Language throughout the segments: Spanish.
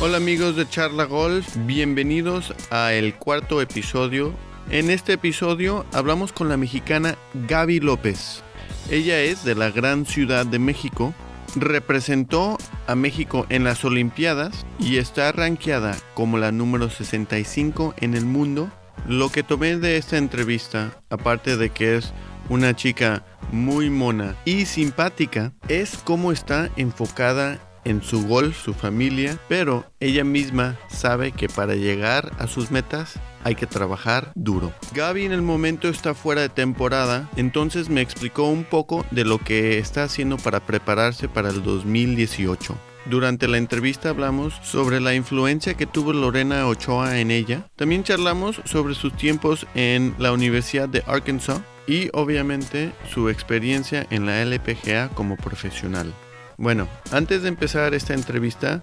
Hola amigos de Charla Golf, bienvenidos a el cuarto episodio. En este episodio hablamos con la mexicana Gaby López. Ella es de la gran ciudad de México, representó a México en las Olimpiadas y está rankeada como la número 65 en el mundo. Lo que tomé de esta entrevista, aparte de que es una chica muy mona y simpática, es cómo está enfocada en su golf, su familia, pero ella misma sabe que para llegar a sus metas hay que trabajar duro. Gaby en el momento está fuera de temporada, entonces me explicó un poco de lo que está haciendo para prepararse para el 2018. Durante la entrevista hablamos sobre la influencia que tuvo Lorena Ochoa en ella. También charlamos sobre sus tiempos en la Universidad de Arkansas y obviamente su experiencia en la LPGA como profesional. Bueno, antes de empezar esta entrevista,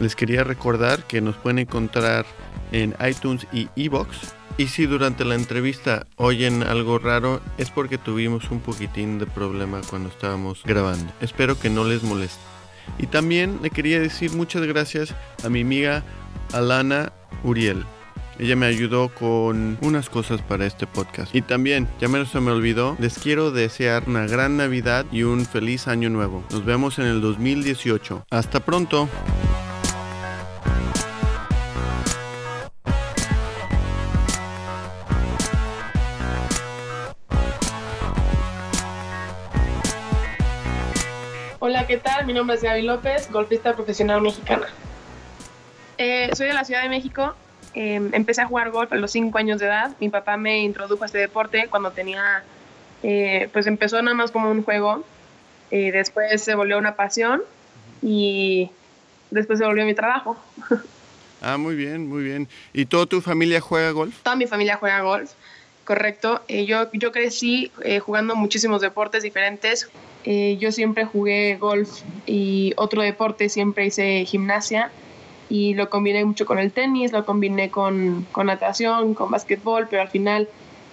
les quería recordar que nos pueden encontrar en iTunes y Evox. Y si durante la entrevista oyen algo raro, es porque tuvimos un poquitín de problema cuando estábamos grabando. Espero que no les moleste. Y también le quería decir muchas gracias a mi amiga Alana Uriel. Ella me ayudó con unas cosas para este podcast. Y también, ya menos se me olvidó, les quiero desear una gran Navidad y un feliz año nuevo. Nos vemos en el 2018. Hasta pronto. Hola, ¿qué tal? Mi nombre es Gaby López, golfista profesional mexicana. Eh, soy de la Ciudad de México. Eh, empecé a jugar golf a los 5 años de edad. Mi papá me introdujo a este deporte cuando tenía, eh, pues empezó nada más como un juego. después se volvió una pasión y después se volvió mi trabajo. Ah, muy bien, muy bien. ¿Y toda tu familia juega golf? Toda mi familia juega golf, correcto. yo, yo crecí jugando muchísimos deportes diferentes. Eh, yo siempre jugué golf y otro deporte, siempre hice gimnasia y lo combiné mucho con el tenis, lo combiné con, con natación, con básquetbol, pero al final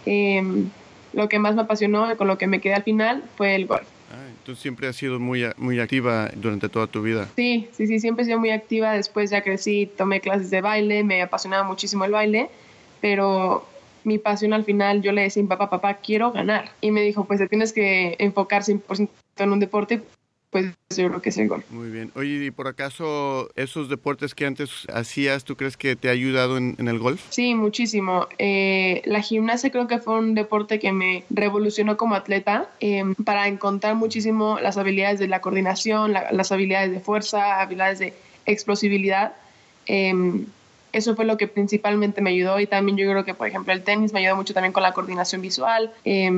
em, lo que más me apasionó, con lo que me quedé al final, fue el golf. Ah, entonces siempre has sido muy, muy activa durante toda tu vida. Sí, sí, sí, siempre he sido muy activa. Después ya crecí, tomé clases de baile, me apasionaba muchísimo el baile, pero mi pasión al final, yo le decía a mi papá, papá, quiero ganar. Y me dijo, pues te tienes que enfocar 100% en un deporte, pues yo creo que es el golf. Muy bien. Oye, ¿y por acaso esos deportes que antes hacías, tú crees que te ha ayudado en, el golf? Sí, muchísimo. Eh, la gimnasia creo que fue un deporte que me revolucionó como atleta em, para encontrar muchísimo las habilidades de la coordinación, las habilidades de fuerza, habilidades de explosibilidad. Eh, eso fue lo que principalmente me ayudó y también yo creo que, por ejemplo, el tenis me ayudó mucho también con la coordinación visual. Eh,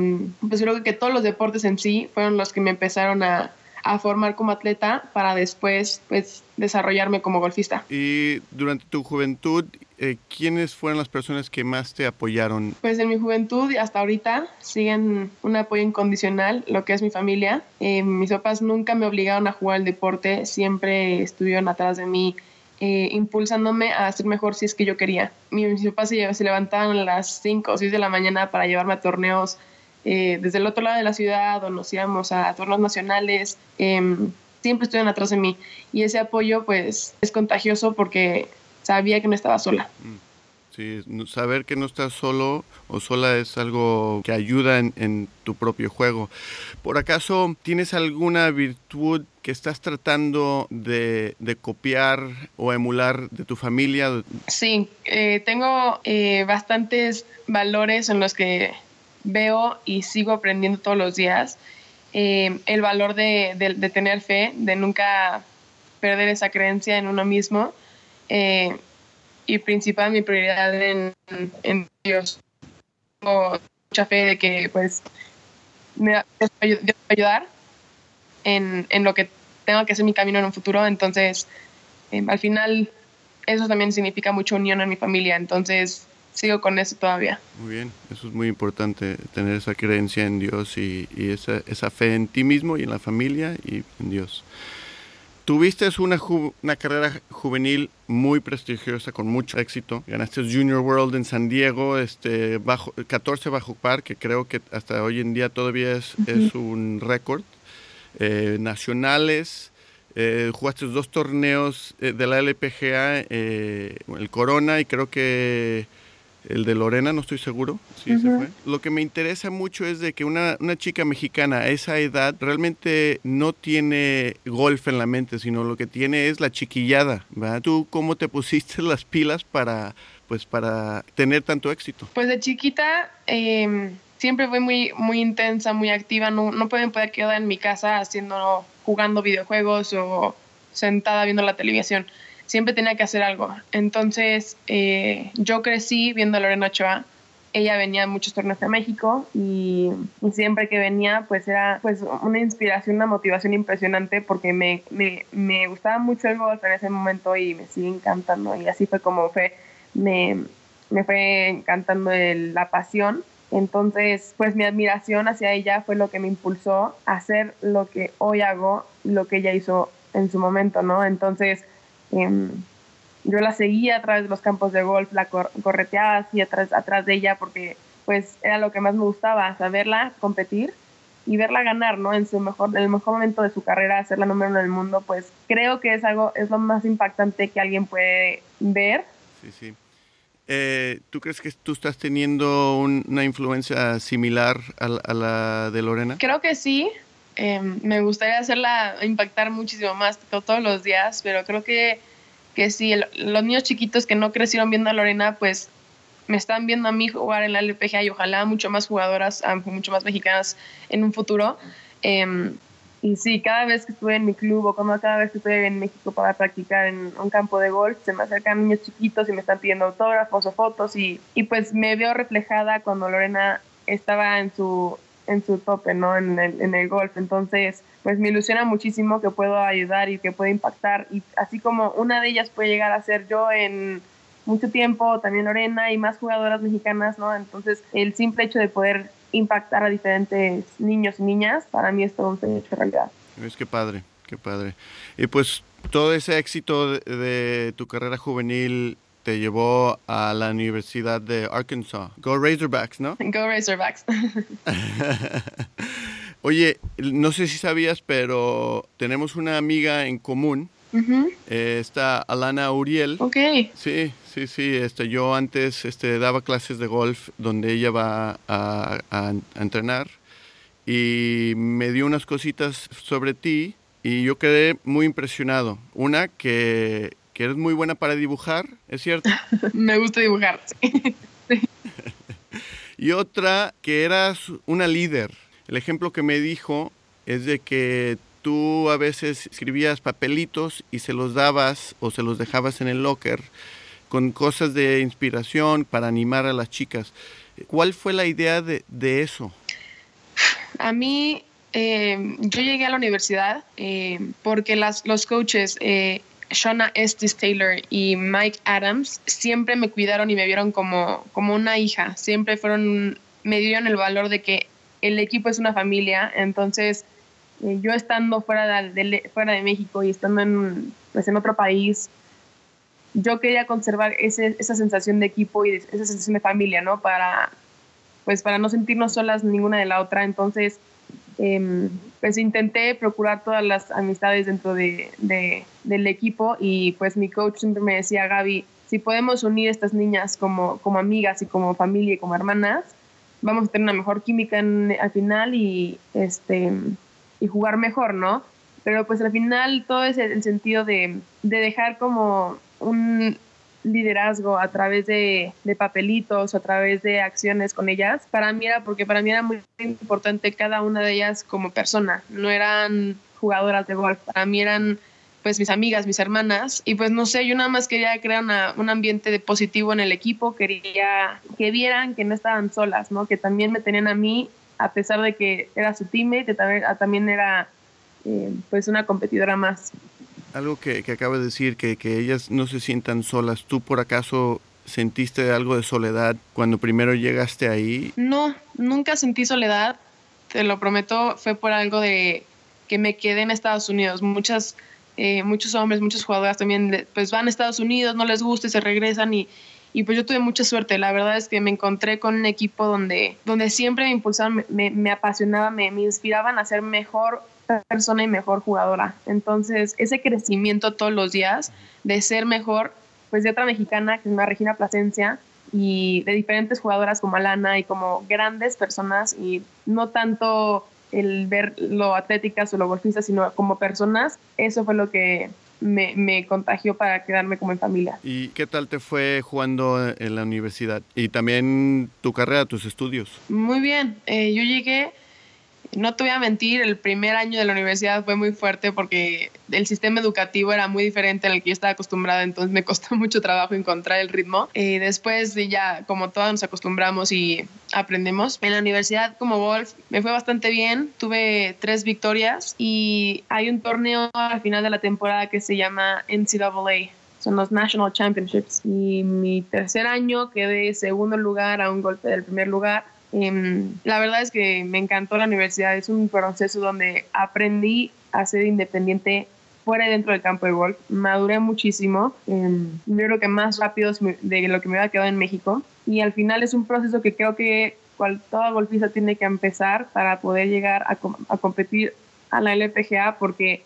pues creo que todos los deportes en sí fueron los que me empezaron a, a formar como atleta para después pues desarrollarme como golfista. Y durante tu juventud, eh, ¿quiénes fueron las personas que más te apoyaron? Pues en mi juventud y hasta ahorita siguen un apoyo incondicional, lo que es mi familia. Eh, mis papás nunca me obligaron a jugar el deporte, siempre estuvieron atrás de mí eh, impulsándome a ser mejor si es que yo quería. Mis papás se, se levantaban a las 5 o 6 de la mañana para llevarme a torneos eh, desde el otro lado de la ciudad o nos íbamos a torneos nacionales. Em, siempre estuvieron atrás de mí y ese apoyo pues es contagioso porque sabía que no estaba sola. Mm. Sí, saber que no estás solo o sola es algo que ayuda en, tu propio juego. ¿Por acaso tienes alguna virtud que estás tratando de, copiar o emular de tu familia? Sí, eh, tengo eh, bastantes valores en los que veo y sigo aprendiendo todos los días. Eh, el valor de, de, tener fe, de nunca perder esa creencia en uno mismo y principal mi prioridad en, en Dios. Tengo mucha fe de que pues me va a ayudar en, en, lo que tenga que ser mi camino en un futuro. Entonces, em, al final, eso también significa mucha unión en mi familia. Entonces, sigo con eso todavía. Muy bien, eso es muy importante, tener esa creencia en Dios y, y esa, esa fe en ti mismo y en la familia y en Dios. Tuviste una, una carrera juvenil muy prestigiosa, con mucho éxito. Ganaste Junior World en San Diego, este, bajo, 14 bajo par, que creo que hasta hoy en día todavía es, es un récord. Eh, nacionales, eh, jugaste dos torneos eh, de la LPGA, el Corona y creo que el de Lorena, no estoy seguro. Sí, se fue. Lo que me interesa mucho es de que una, una, chica mexicana a esa edad realmente no tiene golf en la mente, sino lo que tiene es la chiquillada. ¿verdad? ¿Tú cómo te pusiste las pilas para, pues, para tener tanto éxito? Pues de chiquita em, siempre fui muy, muy intensa, muy activa. No, no pueden poder quedar en mi casa haciendo, jugando videojuegos o sentada viendo la televisión siempre tenía que hacer algo. Entonces, eh, yo crecí viendo a Lorena Ochoa. Ella venía a muchos torneos de México y, siempre que venía, pues era pues una inspiración, una motivación impresionante porque me, me, me gustaba mucho el golf en ese momento y me sigue encantando. Y así fue como fue, me, me fue encantando la pasión. Entonces, pues mi admiración hacia ella fue lo que me impulsó a hacer lo que hoy hago, lo que ella hizo en su momento, ¿no? Entonces, Em, yo la seguía a través de los campos de golf, la correteaba así atrás, atrás de ella porque pues era lo que más me gustaba, saberla competir y verla ganar, ¿no? En su mejor, en el mejor momento de su carrera, ser la número uno del mundo, pues creo que es algo, es lo más impactante que alguien puede ver. Sí, sí. Eh, ¿Tú crees que tú estás teniendo una influencia similar a, la de Lorena? Creo que sí. Em, me gustaría hacerla impactar muchísimo más todos los días, pero creo que, que sí, los niños chiquitos que no crecieron viendo a Lorena, pues me están viendo a mí jugar en la LPGA y ojalá mucho más jugadoras, mucho más mexicanas en un futuro. Em, y sí, cada vez que estuve en mi club o como cada vez que estoy en México para practicar en un campo de golf, se me acercan niños chiquitos y me están pidiendo autógrafos o fotos y, y pues me veo reflejada cuando Lorena estaba en su, en su tope, ¿no? En el, en el golf. Entonces, pues me ilusiona muchísimo que puedo ayudar y que puedo impactar. Y así como una de ellas puede llegar a ser yo en mucho tiempo, también Lorena y más jugadoras mexicanas, ¿no? Entonces, el simple hecho de poder impactar a diferentes niños y niñas, para mí es todo un hecho de realidad. Es que padre, qué padre. Y pues todo ese éxito de tu carrera juvenil te llevó a la Universidad de Arkansas. Go Razorbacks, ¿no? Go Razorbacks. Oye, no sé si sabías, pero tenemos una amiga en común. Eh, está Alana Uriel. Ok. Sí, sí, sí. Este, yo antes este, daba clases de golf donde ella va a, a entrenar y me dio unas cositas sobre ti y yo quedé muy impresionado. Una, que que eres muy buena para dibujar, ¿es cierto? Me gusta dibujar, sí. y otra, que eras una líder. El ejemplo que me dijo es de que tú a veces escribías papelitos y se los dabas o se los dejabas en el locker con cosas de inspiración para animar a las chicas. ¿Cuál fue la idea de, eso? A mí, eh, yo llegué a la universidad eh, porque las, los coaches eh, Shauna Estes Taylor y Mike Adams siempre me cuidaron y me vieron como, como una hija. Siempre fueron, me dieron el valor de que el equipo es una familia. Entonces, eh, yo estando fuera de, fuera de México y estando en, pues, en otro país, yo quería conservar ese, esa sensación de equipo y esa sensación de familia, ¿no? Para, pues, para no sentirnos solas ninguna de la otra. Entonces, Em, pues intenté procurar todas las amistades dentro de, del equipo y pues mi coach siempre me decía, Gaby, si podemos unir a estas niñas como, como amigas y como familia y como hermanas, vamos a tener una mejor química al final y, este, y jugar mejor, ¿no? Pero pues al final todo es el sentido de, de dejar como un, liderazgo a través de, papelitos, a través de acciones con ellas, para mí era porque para mí era muy importante cada una de ellas como persona, no eran jugadoras de golf, para mí eran pues mis amigas, mis hermanas, y pues no sé, yo nada más quería crear un ambiente de positivo en el equipo, quería que vieran que no estaban solas, ¿no? Que también me tenían a mí, a pesar de que era su teammate, también, también era eh, pues una competidora más algo que, que acabas de decir, que, que ellas no se sientan solas. ¿Tú por acaso sentiste algo de soledad cuando primero llegaste ahí? No, nunca sentí soledad. Te lo prometo, fue por algo de que me quedé en Estados Unidos. Muchas eh, muchos hombres, muchos jugadores también pues van a Estados Unidos, no les gusta y se regresan y, y pues yo tuve mucha suerte. La verdad es que me encontré con un equipo donde, donde siempre me impulsaban, me, me apasionaba, me, me inspiraban a ser mejor persona y mejor jugadora. Entonces, ese crecimiento todos los días de ser mejor, pues de otra mexicana, que es una Regina Plasencia, y de diferentes jugadoras como Alana y como grandes personas y no tanto el ver lo atléticas o lo golfistas, sino como personas, eso fue lo que me, me, contagió para quedarme como en familia. ¿Y qué tal te fue jugando en la universidad? Y también tu carrera, tus estudios. Muy bien, eh, yo llegué no te voy a mentir, el primer año de la universidad fue muy fuerte porque el sistema educativo era muy diferente al que yo estaba acostumbrada, entonces me costó mucho trabajo encontrar el ritmo. Y después ya, como todos nos acostumbramos y aprendemos, en la universidad como golf me fue bastante bien, tuve tres victorias y hay un torneo al final de la temporada que se llama NCAA, son los National Championships. Y mi tercer año quedé segundo lugar a un golpe del primer lugar. Em, la verdad es que me encantó la universidad, es un proceso donde aprendí a ser independiente fuera y dentro del campo de golf, maduré muchísimo, eh, yo creo que más rápido de lo que me había quedado en México. Y al final es un proceso que creo que cual, golfista tiene que empezar para poder llegar a, a competir a la LPGA porque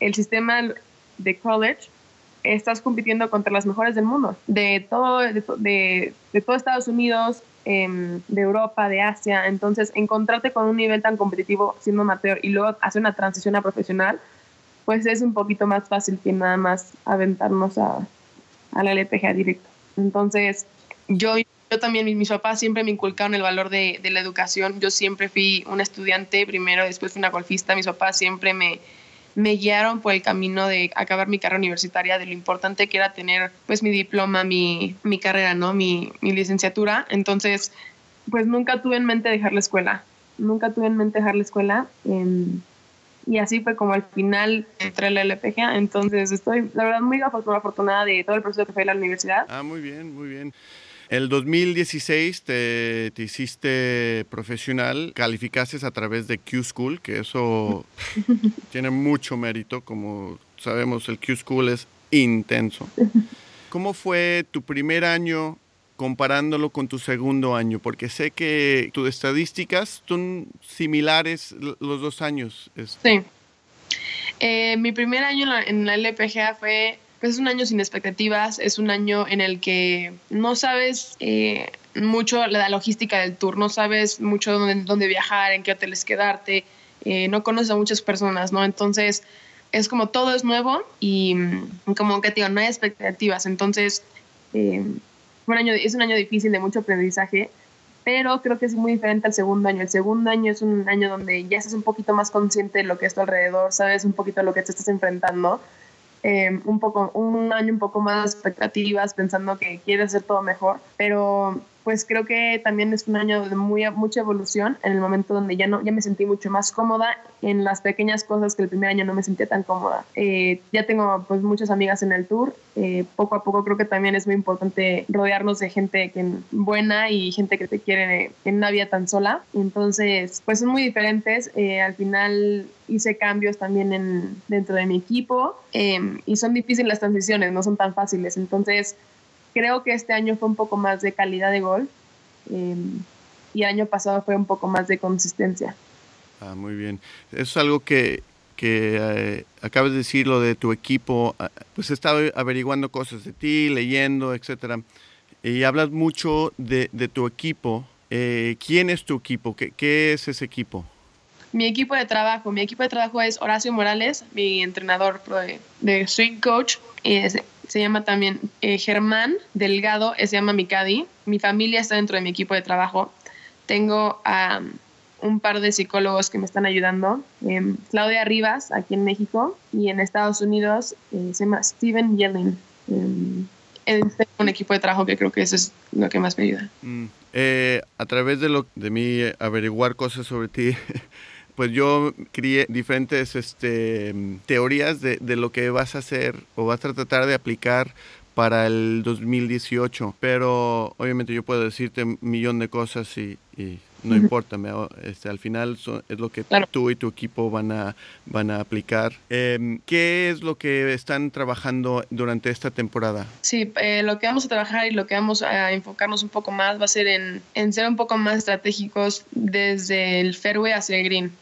el sistema de college estás compitiendo contra las mejores del mundo, de todo, de todo Estados Unidos, Em, de Europa, de Asia. Entonces, encontrarte con un nivel tan competitivo siendo amateur y luego hacer una transición a profesional, pues es un poquito más fácil que nada más aventarnos a, a la LPGA directo. Entonces, yo, yo también, mis, papás siempre me inculcaron el valor de, de la educación. Yo siempre fui una estudiante primero, después fui una golfista. Mis papás siempre me, me guiaron por el camino de acabar mi carrera universitaria, de lo importante que era tener pues mi diploma, mi, mi carrera, ¿no? Mi, mi licenciatura. Entonces, pues nunca tuve en mente dejar la escuela, nunca tuve en mente dejar la escuela. Em, y así fue como al final entré a la LPGA. Entonces estoy, la verdad, muy afortunada de todo el proceso que fue la universidad. Ah, muy bien, muy bien. El 2016 te, te, hiciste profesional, calificaste a través de Q School, que eso tiene mucho mérito, como sabemos el Q School es intenso. ¿Cómo fue tu primer año comparándolo con tu segundo año? Porque sé que tus estadísticas son similares los dos años. Sí. Eh, mi primer año en la LPGA fue pues es un año sin expectativas, es un año en el que no sabes eh, mucho la logística del tour, no sabes mucho dónde, dónde viajar, en qué hoteles quedarte, eh, no conoces a muchas personas, ¿no? Entonces es como todo es nuevo y mm, como que digo, no hay expectativas, entonces eh, un año, es un año difícil de mucho aprendizaje, pero creo que es muy diferente al segundo año. El segundo año es un año donde ya estás un poquito más consciente de lo que es tu alrededor, sabes un poquito lo que te estás enfrentando eh, un poco, un año un poco más expectativas, pensando que quiere hacer todo mejor, pero pues creo que también es un año de muy, mucha evolución en el momento donde ya, no, ya me sentí mucho más cómoda en las pequeñas cosas que el primer año no me sentía tan cómoda. Eh, ya tengo pues muchas amigas en el tour, eh, poco a poco creo que también es muy importante rodearnos de gente que, buena y gente que te quiere en una vida tan sola. Entonces, pues son muy diferentes. Eh, al final hice cambios también en, dentro de mi equipo y son difíciles las transiciones, no son tan fáciles. Entonces, creo que este año fue un poco más de calidad de gol em, y el año pasado fue un poco más de consistencia. Ah, muy bien. Eso es algo que, que eh, acabas de decir, lo de tu equipo. Ah, pues he estado averiguando cosas de ti, leyendo, etcétera. Y hablas mucho de, de tu equipo. Eh, ¿Quién es tu equipo? ¿Qué, ¿Qué, es ese equipo? Mi equipo de trabajo. Mi equipo de trabajo es Horacio Morales, mi entrenador de, de swing coach. Es se llama también eh, Germán Delgado, se llama Mikadi. Mi familia está dentro de mi equipo de trabajo. Tengo a un par de psicólogos que me están ayudando. Em, Claudia Rivas, aquí en México, y en Estados Unidos eh, se llama Steven Yellen. Eh, tengo un equipo de trabajo que creo que eso es lo que más me ayuda. Mm, eh, a través de, lo, de mí averiguar cosas sobre ti, pues yo crié diferentes este, teorías de, de, lo que vas a hacer o vas a tratar de aplicar para el 2018. Pero obviamente yo puedo decirte un millón de cosas y, y no importa, este, al final es lo que tú y tu equipo van a, van a aplicar. Em, ¿Qué es lo que están trabajando durante esta temporada? Sí, eh, lo que vamos a trabajar y lo que vamos a enfocarnos un poco más va a ser en, en ser un poco más estratégicos desde el fairway hacia el green.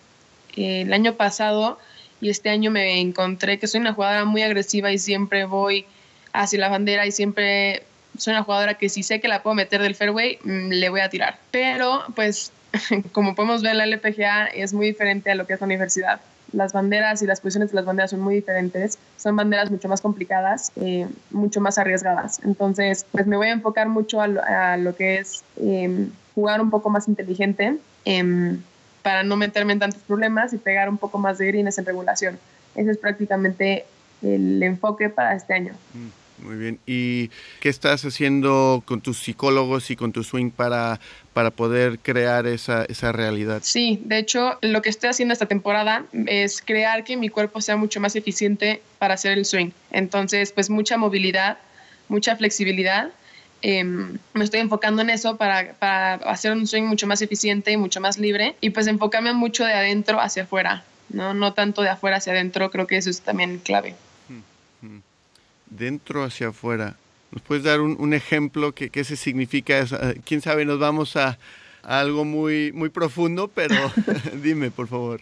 El año pasado y este año me encontré que soy una jugadora muy agresiva y siempre voy hacia la bandera y siempre soy una jugadora que si sé que la puedo meter del fairway, mm, le voy a tirar. Pero pues como podemos ver, la LPGA es muy diferente a lo que es la universidad. Las banderas y las posiciones de las banderas son muy diferentes, son banderas mucho más complicadas, eh, mucho más arriesgadas. Entonces, pues me voy a enfocar mucho a lo, que es em, jugar un poco más inteligente em, para no meterme en tantos problemas y pegar un poco más de greens en regulación. Ese es prácticamente el enfoque para este año. Mm. Muy bien. ¿Y qué estás haciendo con tus psicólogos y con tu swing para, para poder crear esa, esa realidad? Sí, de hecho, lo que estoy haciendo esta temporada es crear que mi cuerpo sea mucho más eficiente para hacer el swing. Entonces, pues mucha movilidad, mucha flexibilidad. Em, me estoy enfocando en eso para, para, hacer un swing mucho más eficiente y mucho más libre y pues enfocarme mucho de adentro hacia afuera, no, no tanto de afuera hacia adentro, creo que eso es también clave dentro hacia afuera. ¿Nos puedes dar un, ejemplo que, qué se significa? Eh, quién sabe, nos vamos a, algo muy, muy profundo, pero dime, por favor.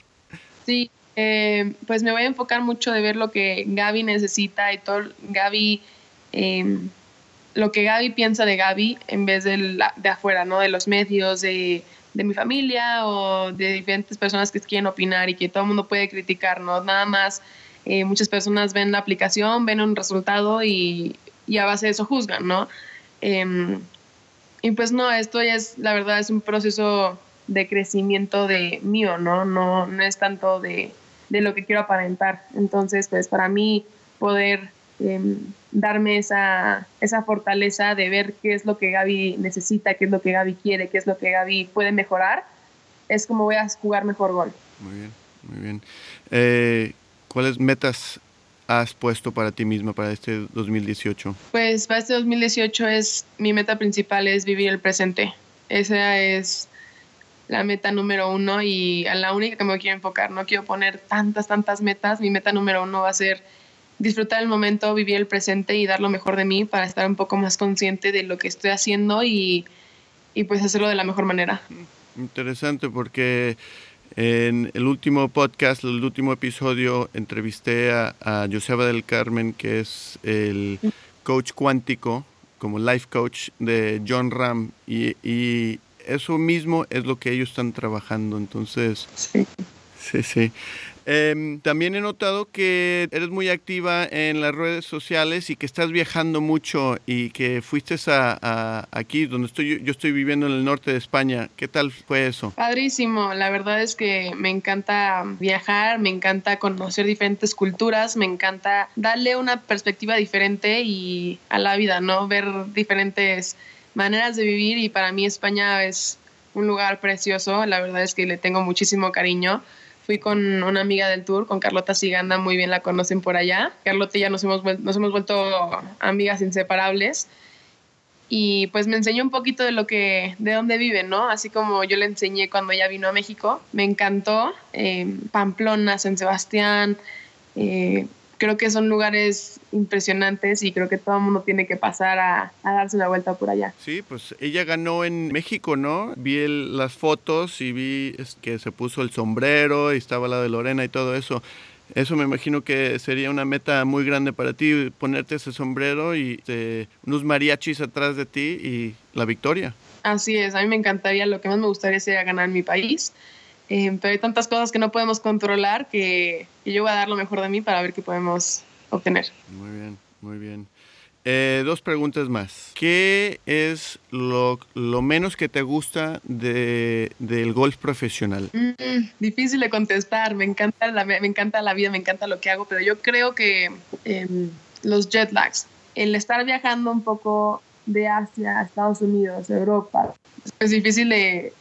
Sí, eh, pues me voy a enfocar mucho de ver lo que Gaby necesita y todo Gaby, em, lo que Gaby piensa de Gaby en vez de, de afuera, ¿no? De los medios, de, de, mi familia o de diferentes personas que quieren opinar y que todo el mundo puede criticar, ¿no? Nada más eh, muchas personas ven la aplicación, ven un resultado y, a base de eso juzgan, ¿no? Em, y pues no, esto ya es, la verdad, es un proceso de crecimiento de mío, ¿no? No, no es tanto de, lo que quiero aparentar. Entonces, pues para mí poder em, darme esa, esa fortaleza de ver qué es lo que Gaby necesita, qué es lo que Gaby quiere, qué es lo que Gaby puede mejorar, es como voy a jugar mejor gol. Muy bien, muy bien. Eh, ¿Cuáles metas has puesto para ti misma para este 2018? Pues para este 2018 es mi meta principal es vivir el presente. Esa es la meta número uno y a la única que me quiero enfocar. No quiero poner tantas, tantas metas. Mi meta número uno va a ser disfrutar el momento, vivir el presente y dar lo mejor de mí para estar un poco más consciente de lo que estoy haciendo y, y pues hacerlo de la mejor manera. Interesante porque en el último podcast, el último episodio, entrevisté a, Joseba del Carmen, que es el coach cuántico, como life coach de John Ram, y, y eso mismo es lo que ellos están trabajando. Entonces, sí, sí. sí. Em, también he notado que eres muy activa en las redes sociales y que estás viajando mucho y que fuiste a, aquí donde estoy yo estoy viviendo en el norte de España. ¿Qué tal fue eso? Padrísimo. La verdad es que me encanta viajar, me encanta conocer diferentes culturas, me encanta darle una perspectiva diferente y a la vida, ¿no? Ver diferentes maneras de vivir y para mí España es un lugar precioso. La verdad es que le tengo muchísimo cariño fui con una amiga del tour, con Carlota Siganda, muy bien la conocen por allá. Carlota y ya nos hemos, nos hemos vuelto amigas inseparables. Y pues me enseñó un poquito de lo que, de dónde vive, ¿no? Así como yo le enseñé cuando ella vino a México. Me encantó. Eh, Pamplona, San Sebastián, eh, creo que son lugares impresionantes y creo que todo el mundo tiene que pasar a, darse una vuelta por allá. Sí, pues ella ganó en México, ¿no? Vi las fotos y vi que se puso el sombrero y estaba la de Lorena y todo eso. Eso me imagino que sería una meta muy grande para ti, ponerte ese sombrero y este, unos mariachis atrás de ti y la victoria. Así es, a mí me encantaría, lo que más me gustaría sería ganar en mi país eh, pero hay tantas cosas que no podemos controlar que, yo voy a dar lo mejor de mí para ver qué podemos obtener. Muy bien, muy bien. Eh, dos preguntas más. ¿Qué es lo, menos que te gusta de, del golf profesional? Mm, difícil de contestar. Me encanta, la, me encanta la vida, me encanta lo que hago, pero yo creo que em, los jet lags, el estar viajando un poco de Asia a Estados Unidos, Europa, es difícil de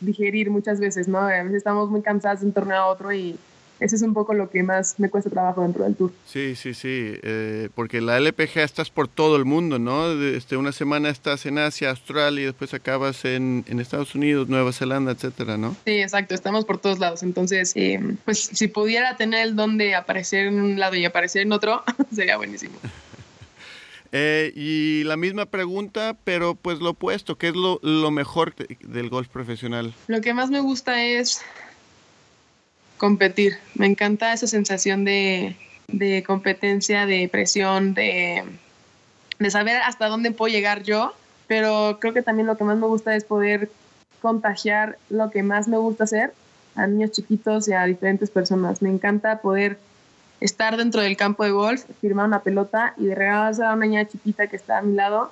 digerir muchas veces, ¿no? A veces estamos muy cansados de un torneo a otro y ese es un poco lo que más me cuesta trabajo dentro del tour. Sí, sí, sí, eh, porque la LPG estás por todo el mundo, ¿no? Este, una semana estás en Asia, Australia, y después acabas en, en Estados Unidos, Nueva Zelanda, etcétera, ¿no? Sí, exacto, estamos por todos lados. Entonces, eh, pues si pudiera tener el don de aparecer en un lado y aparecer en otro, sería buenísimo. Eh, y la misma pregunta, pero pues lo opuesto, ¿qué es lo, lo mejor del golf profesional? Lo que más me gusta es competir. Me encanta esa sensación de, de competencia, de presión, de, de saber hasta dónde puedo llegar yo, pero creo que también lo que más me gusta es poder contagiar lo que más me gusta hacer a niños chiquitos y a diferentes personas. Me encanta poder estar dentro del campo de golf, firmar una pelota y de regalo a una niña chiquita que está a mi lado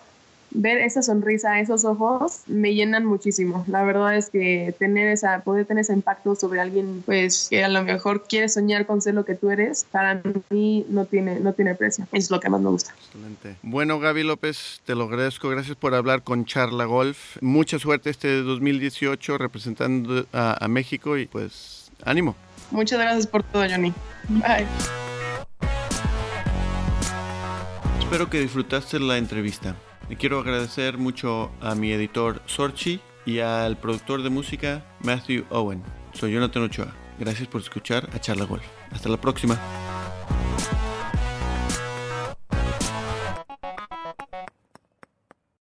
ver esa sonrisa, esos ojos, me llenan muchísimo. La verdad es que tener esa, poder tener ese impacto sobre alguien, pues, que a lo mejor quiere soñar con ser lo que tú eres, para mí no tiene, no tiene precio. Es lo que más me gusta. Excelente. Bueno, Gaby López, te lo agradezco. Gracias por hablar con Charla Golf. Mucha suerte este 2018 representando a, a México y pues, ánimo. Muchas gracias por todo, Johnny. Bye. Espero que disfrutaste la entrevista. Le quiero agradecer mucho a mi editor Sorchi y al productor de música Matthew Owen. Soy Jonathan Ochoa. Gracias por escuchar a Charla Golf. Hasta la próxima.